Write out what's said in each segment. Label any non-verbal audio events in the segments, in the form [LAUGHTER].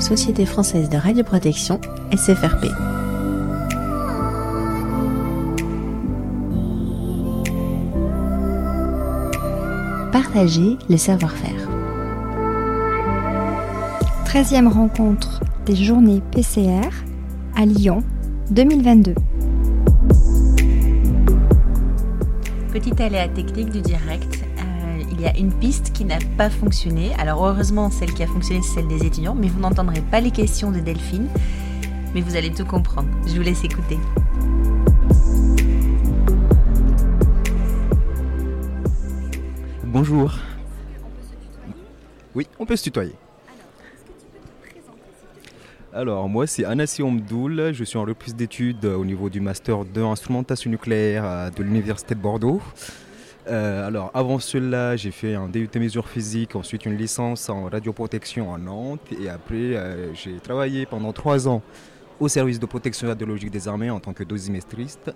Société française de radioprotection, SFRP. Partager le savoir-faire. 13e rencontre des journées PCR à Lyon 2022. Petit aléa technique du direct. Il y a une piste qui n'a pas fonctionné. Alors heureusement, celle qui a fonctionné, c'est celle des étudiants, mais vous n'entendrez pas les questions de Delphine. Mais vous allez tout comprendre. Je vous laisse écouter. Bonjour. Oui, on peut se tutoyer. Alors, moi, c'est Anassi Omdoul. Je suis en reprise d'études au niveau du Master de instrumentation nucléaire de l'Université de Bordeaux. Euh, alors, avant cela, j'ai fait un DUT mesures physiques, ensuite une licence en radioprotection à Nantes. Et après, euh, j'ai travaillé pendant trois ans au service de protection radiologique des armées en tant que dosimestriste.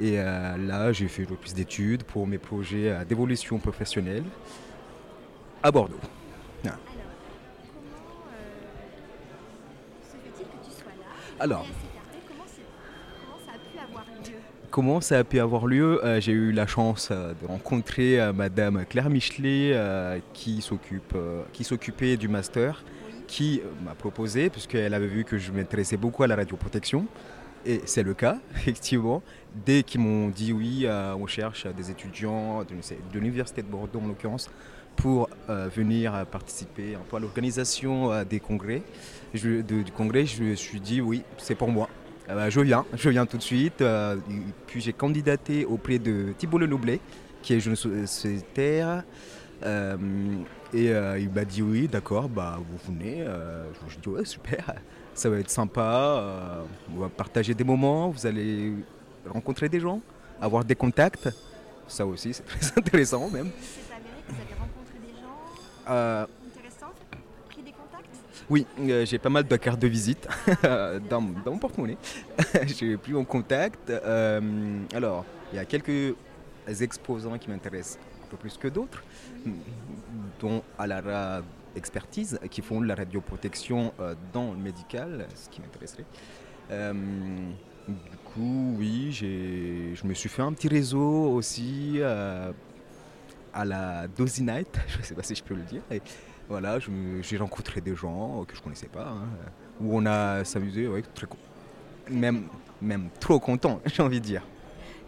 Et là, j'ai fait reprise d'études pour mes projets d'évolution professionnelle à Bordeaux. Alors, comment ça a pu avoir lieu euh, J'ai eu la chance euh, de rencontrer euh, Madame Claire Michelet qui s'occupe, qui s'occupait du master, qui m'a proposé, puisqu'elle avait vu que je m'intéressais beaucoup à la radioprotection. Et c'est le cas, [LAUGHS] effectivement. Dès qu'ils m'ont dit oui, on cherche des étudiants de l'Université de Bordeaux en l'occurrence, pour venir participer à l'organisation des congrès du congrès, je me suis dit oui, c'est pour moi. Ah bah, je viens, je viens tout de suite. Euh, puis j'ai candidaté auprès de Thibault Lenoblet, qui est jeune sociétaire. Euh, et euh, il m'a dit oui, d'accord, bah vous venez. je me dit ouais, super, ça va être sympa. on va partager des moments, vous allez rencontrer des gens, avoir des contacts. Ça aussi, c'est [LAUGHS] très intéressant même. C'est avéré que vous avez rencontré des gens? Oui, euh, j'ai pas mal de cartes de visite [LAUGHS] dans, mon porte-monnaie. [LAUGHS] j'ai plus en contact. Euh, alors, il y a quelques exposants qui m'intéressent un peu plus que d'autres, dont la expertise, qui font de la radioprotection euh, dans le médical, ce qui m'intéresserait. du coup, oui, je me suis fait un petit réseau aussi à la Dozy Night, [LAUGHS] je ne sais pas si je peux le dire. Voilà, j'ai rencontré des gens que je ne connaissais pas, hein, où on a s'amusé, très, même, même trop content, [LAUGHS] j'ai envie de dire.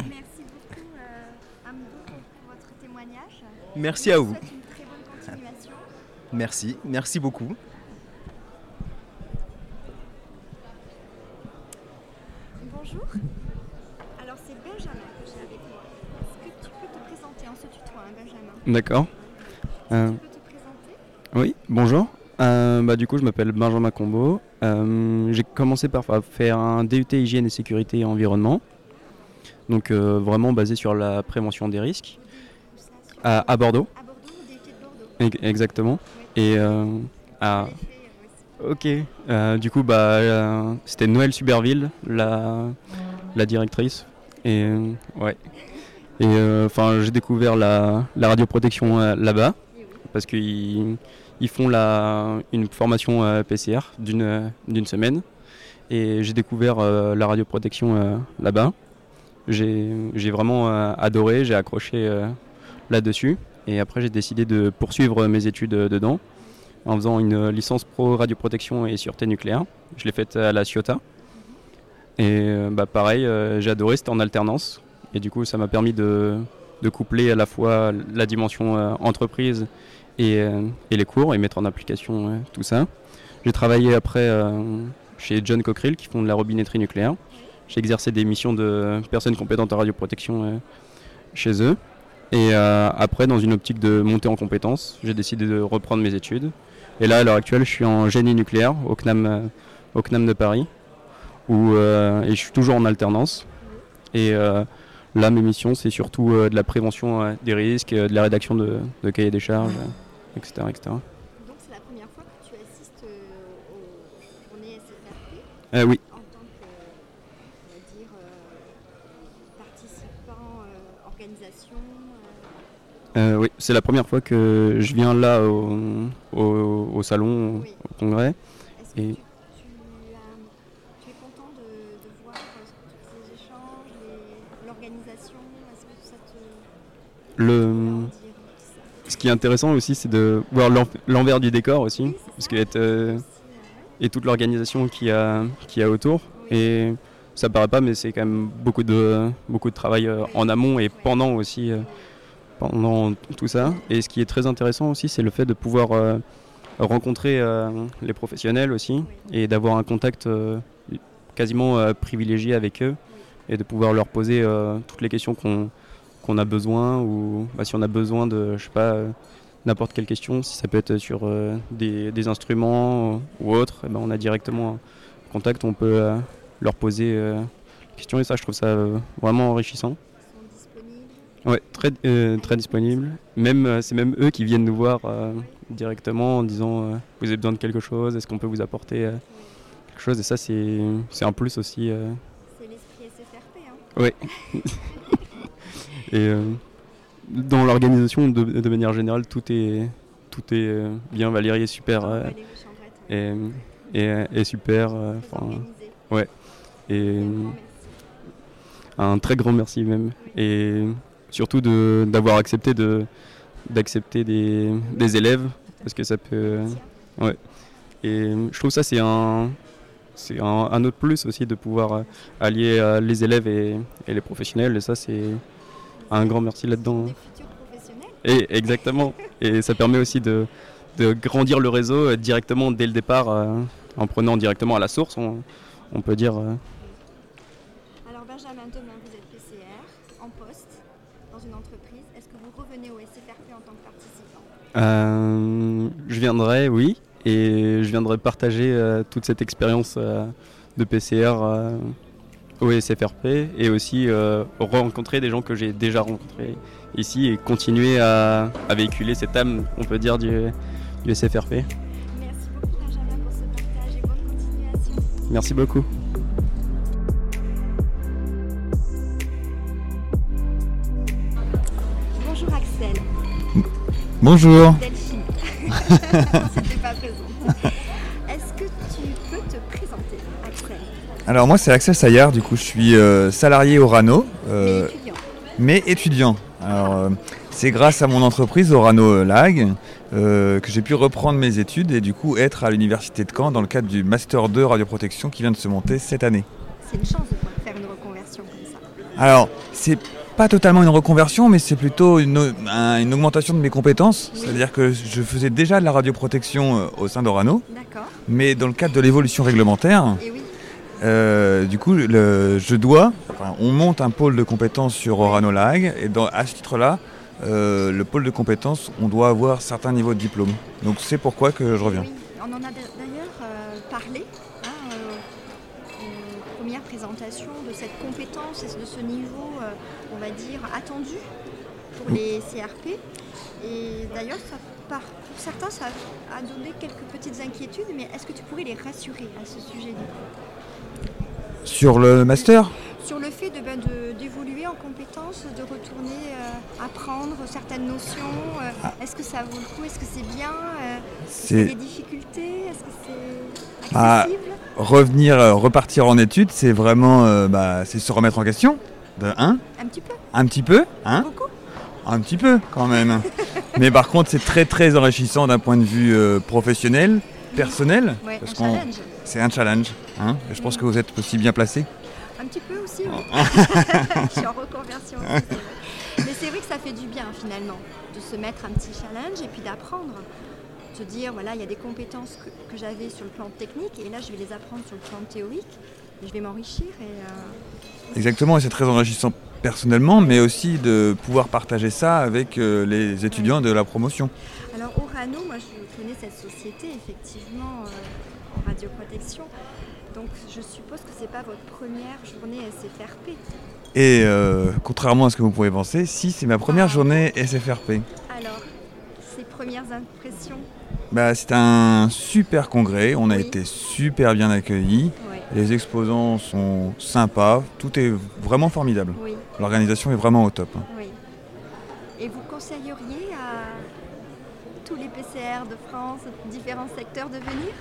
Merci beaucoup, euh, Amdo, pour votre témoignage. Merci à vous. Une très bonne continuation. Merci, merci beaucoup. Bonjour. Alors c'est Benjamin que j'ai avec moi. Est-ce que tu peux te présenter en ce tutoie, hein, Benjamin? D'accord. Oui, bonjour. Euh, bah, du coup, je m'appelle Benjamin Combo. Euh, j'ai commencé par faire un DUT hygiène et sécurité et environnement. Donc euh, vraiment basé sur la prévention des risques. À, Bordeaux. À Bordeaux, DUT de Bordeaux. Exactement. Et à... Ok. du coup, bah, c'était Noël Suberville, la, la directrice. Et ouais. Et enfin, j'ai découvert la, la radioprotection là-bas parce qu'ils ils font la, une formation euh, PCR d'une semaine. Et j'ai découvert euh, la radioprotection euh, là-bas. J'ai vraiment adoré, j'ai accroché là-dessus. Et après, j'ai décidé de poursuivre mes études dedans en faisant une licence pro radioprotection et sûreté nucléaire. Je l'ai faite à la Ciota. Et bah, pareil, j'ai adoré, c'était en alternance. Et du coup, ça m'a permis de, de, coupler à la fois la dimension entreprise euh, et, les cours et mettre en application euh, tout ça. J'ai travaillé après euh, chez John Cockerill qui font de la robinetterie nucléaire. J'ai exercé des missions de personnes compétentes en radioprotection chez eux. Et après, dans une optique de monter en compétences, j'ai décidé de reprendre mes études. Et là, à l'heure actuelle, je suis en génie nucléaire au CNAM, au CNAM de Paris, et je suis toujours en alternance. Et là, mes missions, c'est surtout de la prévention des risques, de la rédaction de cahiers des charges etc. Donc c'est la première fois que tu assistes euh, aux journées SFRP euh, Oui. En tant que, on va dire, euh, participant, organisation Oui, c'est la première fois que je viens là au, au, salon, au congrès. Et Tu, tu, as- tu es content de, de voir euh, tous ces échanges, l'organisation? Est-ce que ça te. le, ce qui est intéressant aussi, c'est de voir l'en- l'envers du décor aussi, parce que euh, et toute l'organisation qu'il y a, y a autour. Et ça paraît pas, mais c'est quand même beaucoup de, beaucoup de travail euh, en amont et pendant aussi, euh, pendant tout ça. Et ce qui est très intéressant aussi, c'est le fait de pouvoir euh, rencontrer euh, les professionnels aussi et d'avoir un contact quasiment privilégié avec eux et de pouvoir leur poser toutes les questions qu'on qu'on a besoin ou bah, si on a besoin de, je sais pas, euh, n'importe quelle question, si ça peut être sur euh, des, des instruments ou autre, eh ben, on a directement un contact, on peut euh, leur poser euh, des questions et ça, je trouve ça euh, vraiment enrichissant. Ouais, très, euh, très disponible. Même, euh, c'est même eux qui viennent nous voir euh, directement en disant euh, vous avez besoin de quelque chose, est-ce qu'on peut vous apporter euh, quelque chose? Et ça, c'est, c'est un plus aussi. euh, C'est l'esprit SFRP. Hein. [LAUGHS] et euh, dans l'organisation, de, de manière générale, tout est, tout est euh, bien. Valérie est super. Valérie et, et, et super. euh, organisée. et Un très grand merci même. Et surtout de, d'avoir accepté de, d'accepter des, des élèves, parce que ça peut. Tiens, Et je trouve ça c'est un, c'est un, un autre plus aussi de pouvoir allier les élèves et, et les professionnels. Et ça c'est un grand merci là-dedans. Des futurs professionnels. Et exactement. Et ça permet aussi de, de grandir le réseau euh, directement dès le départ, euh, en prenant directement à la source, on, on peut dire. euh, Alors Benjamin, demain vous êtes PCR en poste dans une entreprise. Est-ce que vous revenez au SFRP en tant que participant? Euh, je viendrai, oui, et je viendrai partager toute cette expérience de PCR au SFRP et aussi euh, rencontrer des gens que j'ai déjà rencontrés ici et continuer à, à véhiculer cette âme, on peut dire, du, du SFRP. Merci beaucoup Benjamin pour ce partage et bonne continuation. Merci beaucoup. Bonjour Axel. Bonjour. Delphine. [LAUGHS] C'était pas présent. Alors moi c'est Axel Saillard, du coup je suis euh, salarié au Rano, euh, Mais étudiant. mais étudiant. Alors euh, c'est grâce à mon entreprise Orano Lag euh, que j'ai pu reprendre mes études et du coup être à l'université de Caen dans le cadre du Master 2 radioprotection qui vient de se monter cette année. C'est une chance de pouvoir faire une reconversion comme ça. Alors c'est pas totalement une reconversion mais c'est plutôt une, au- un- une augmentation de mes compétences, Oui. c'est-à-dire que je faisais déjà de la radioprotection au sein d'Orano, D'accord. mais dans le cadre de l'évolution réglementaire, oui, Euh, du coup, je dois, on monte un pôle de compétences sur Orano Lag, et à ce titre-là, euh, le pôle de compétences, on doit avoir certains niveaux de diplôme. Donc c'est pourquoi que je reviens. On en a d'a- d'ailleurs euh, parlé hein, aux premières présentations de cette compétence et de ce niveau, on va dire, attendu pour les CRP. Et d'ailleurs, pour certains, ça a donné quelques petites inquiétudes, mais est-ce que tu pourrais les rassurer à ce sujet Sur le master, Sur le fait de, ben, d'évoluer en compétences, de retourner euh, apprendre certaines notions, euh, est-ce que ça vaut le coup, est-ce que c'est bien, euh, est-ce qu'il y a c'est des difficultés, est-ce que c'est Ah. accessible? revenir, repartir en études, c'est vraiment, bah, c'est se remettre en question. De un, Un petit peu, un petit peu, hein, beaucoup. Un petit peu quand même. [LAUGHS] Mais par contre, c'est très très enrichissant d'un point de vue euh, professionnel, personnel, Ouais, parce un qu'on, challenge. c'est un challenge. Hein, et je pense que vous êtes aussi bien placé. Un petit peu aussi, oui. Ah. [LAUGHS] Je suis en reconversion aussi. Mais c'est vrai que ça fait du bien finalement, de se mettre un petit challenge et puis d'apprendre. Se dire, voilà, il y a des compétences que, que j'avais sur le plan technique et là je vais les apprendre sur le plan théorique et je vais m'enrichir. Et, euh, Exactement, et c'est très enrichissant personnellement, mais aussi de pouvoir partager ça avec euh, les étudiants de la promotion. Alors Moi je connais cette société effectivement euh, en radioprotection. Donc je suppose que c'est pas votre première journée SFRP. Et euh, contrairement à ce que vous pouvez penser, si c'est ma première Ah. journée SFRP. Alors, ces premières impressions, Bah, c'est un super congrès, on a Oui. été super bien accueillis, les exposants sont sympas, tout est vraiment formidable. oui, L'organisation est vraiment au top. oui. Et vous conseilleriez PCR de France, différents secteurs de venir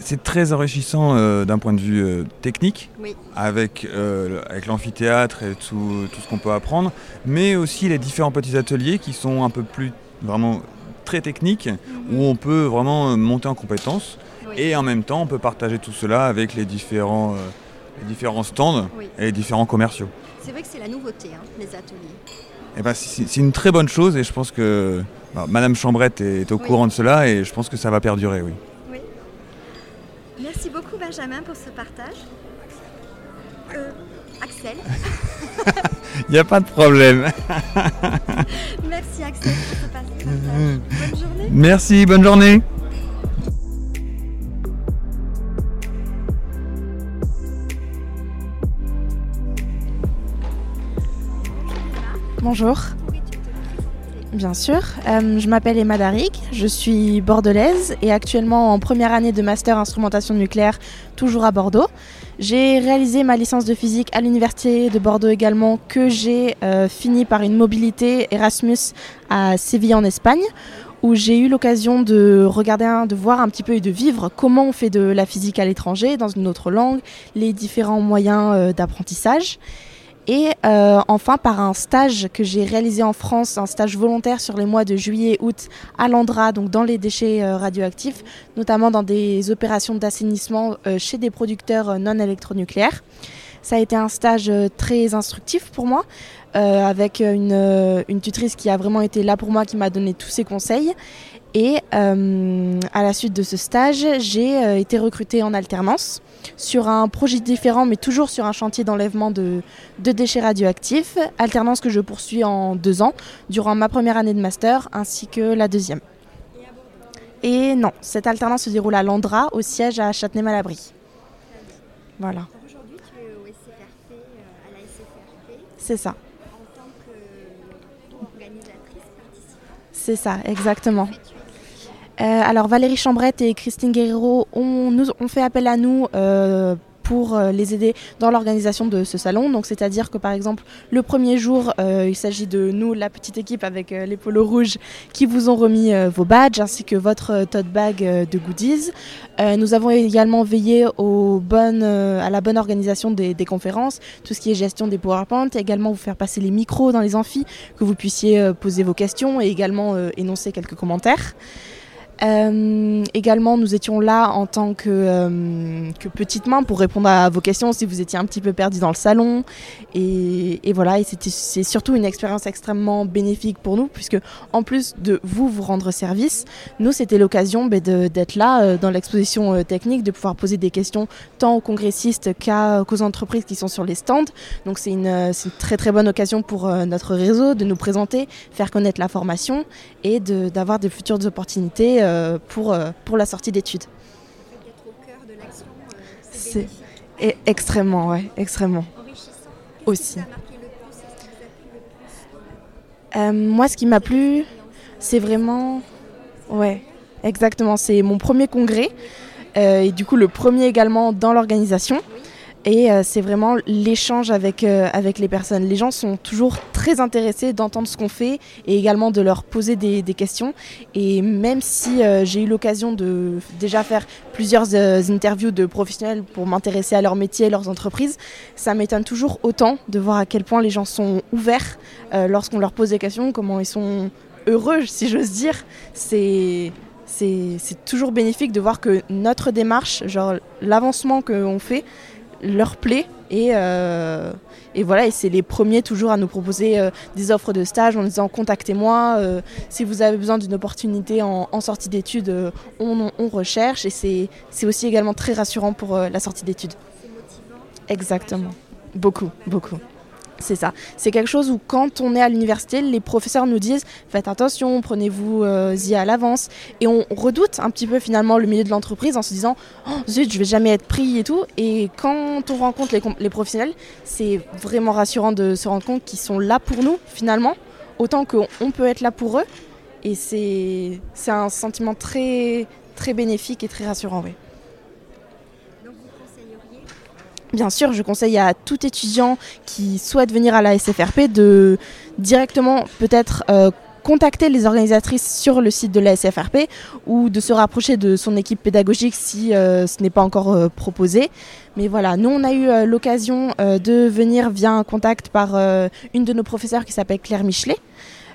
C'est très enrichissant euh, d'un point de vue euh, technique, Oui. avec, euh, avec l'amphithéâtre et tout, tout ce qu'on peut apprendre, mais aussi les différents petits ateliers qui sont un peu plus vraiment très techniques, où on peut vraiment monter en compétences, Oui. et en même temps on peut partager tout cela avec les différents, les différents stands Oui. et les différents commerciaux. C'est vrai que c'est la nouveauté, hein, les ateliers. Eh ben, c'est une très bonne chose et je pense que bah, Madame Chambrette est, est au Oui. courant de cela et je pense que ça va perdurer, oui. Merci beaucoup Benjamin pour ce partage. Euh, Axel. [LAUGHS] Il n'y a pas de problème. [LAUGHS] Merci Axel pour ce partage. [LAUGHS] Bonne journée. Merci, bonne journée. Bonjour. Bien sûr, Euh, je m'appelle Emma Darik, je suis bordelaise et actuellement en première année de master instrumentation nucléaire, toujours à Bordeaux. J'ai réalisé ma licence de physique à l'université de Bordeaux également, que j'ai euh, fini par une mobilité Erasmus à Séville en Espagne, où j'ai eu l'occasion de regarder, de voir un petit peu et de vivre comment on fait de la physique à l'étranger, dans une autre langue, les différents moyens euh, d'apprentissage. Et euh, enfin, par un stage que j'ai réalisé en France, un stage volontaire sur les mois de juillet et août à l'Andra, donc dans les déchets euh, radioactifs, notamment dans des opérations d'assainissement euh, chez des producteurs non électronucléaires. Ça a été un stage euh, très instructif pour moi, euh, avec une, euh, une tutrice qui a vraiment été là pour moi, qui m'a donné tous ses conseils. Et à la suite de ce stage, j'ai été recrutée en alternance sur un projet différent, mais toujours sur un chantier d'enlèvement de, de déchets radioactifs, alternance que je poursuis en deux ans, durant ma première année de master ainsi que la deuxième. Et non, cette alternance se déroule à Landra, au siège à Châtenay-Malabry. Voilà, Donc Aujourd'hui, tu es au SFRP, euh, à la SFRP, c'est ça, en tant qu'organisatrice participante. c'est ça, exactement. Euh, alors Valérie Chambrette et Christine Guerrero ont, nous, ont fait appel à nous euh, pour euh, les aider dans l'organisation de ce salon. Donc c'est-à-dire que par exemple le premier jour, euh, il s'agit de nous, la petite équipe avec euh, les polos rouges, qui vous ont remis vos badges ainsi que votre tote bag de goodies. Nous avons également veillé à la bonne organisation des, conférences, tout ce qui est gestion des PowerPoint, également vous faire passer les micros dans les amphis, que vous puissiez poser vos questions et également énoncer quelques commentaires. Euh, également, nous étions là en tant que, euh, que petite main pour répondre à vos questions si vous étiez un petit peu perdu dans le salon. Et, voilà, et c'est surtout une expérience extrêmement bénéfique pour nous, puisque en plus de vous vous rendre service, nous c'était l'occasion de- d'être là euh, dans l'exposition euh, technique, de pouvoir poser des questions tant aux congressistes qu'aux entreprises qui sont sur les stands. Donc c'est une, euh, une très très bonne occasion pour euh, notre réseau de nous présenter, faire connaître la formation et d'avoir de futures opportunités pour, euh, pour la sortie d'études. Euh, c'est extrêmement, ouais, extrêmement. Aussi. Euh, moi, ce qui m'a plu, c'est vraiment... Ouais, exactement. C'est mon premier congrès euh, et du coup le premier également dans l'organisation. Et euh, c'est vraiment l'échange avec, euh, avec les personnes. Les gens sont toujours très intéressés d'entendre ce qu'on fait et également de leur poser des, des questions. Et même si euh, j'ai eu l'occasion de déjà faire plusieurs interviews de professionnels pour m'intéresser à leur métier, leurs entreprises, ça m'étonne toujours autant de voir à quel point les gens sont ouverts lorsqu'on leur pose des questions, comment ils sont heureux, si j'ose dire. C'est c'est c'est toujours bénéfique de voir que notre démarche, genre l'avancement qu'on fait, leur plaît et, euh, et voilà et c'est les premiers toujours à nous proposer euh, des offres de stage en disant contactez-moi euh, si vous avez besoin d'une opportunité en, sortie d'études on, on recherche. Et c'est aussi également très rassurant pour la sortie d'études. Exactement. Beaucoup beaucoup c'est ça. C'est quelque chose où quand on est à l'université, les professeurs nous disent faites attention, prenez-vous euh, y à l'avance. Et on redoute un petit peu finalement le milieu de l'entreprise en se disant oh, zut, je vais jamais être pris et tout. Et quand on rencontre les, professionnels, c'est vraiment rassurant de se rendre compte qu'ils sont là pour nous finalement, autant qu'on on peut être là pour eux. Et c'est c'est un sentiment très, très bénéfique et très rassurant. Oui. Donc vous conseilleriez Bien sûr, je conseille à tout étudiant qui souhaite venir à la SFRP de directement peut-être euh, contacter les organisatrices sur le site de la SFRP ou de se rapprocher de son équipe pédagogique si ce n'est pas encore proposé. Mais voilà, nous on a eu l'occasion de venir via un contact par une de nos professeurs qui s'appelle Claire Michelet.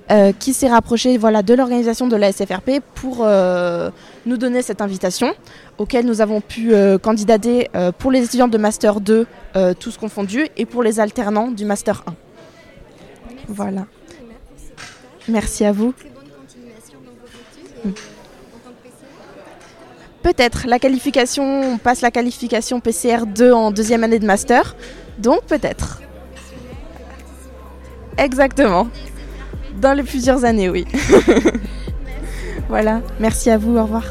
Euh, qui s'est rapproché voilà, de l'organisation de la SFRP pour euh, nous donner cette invitation, auquel nous avons pu euh, candidater pour les étudiants de Master 2, tous confondus, et pour les alternants du Master 1. Voilà. Merci à vous. Mm. Peut-être la qualification, on passe la qualification PCR 2 en deuxième année de master, donc peut-être. Exactement. Dans les plusieurs années, oui. [LAUGHS] voilà. Merci à vous. Au revoir.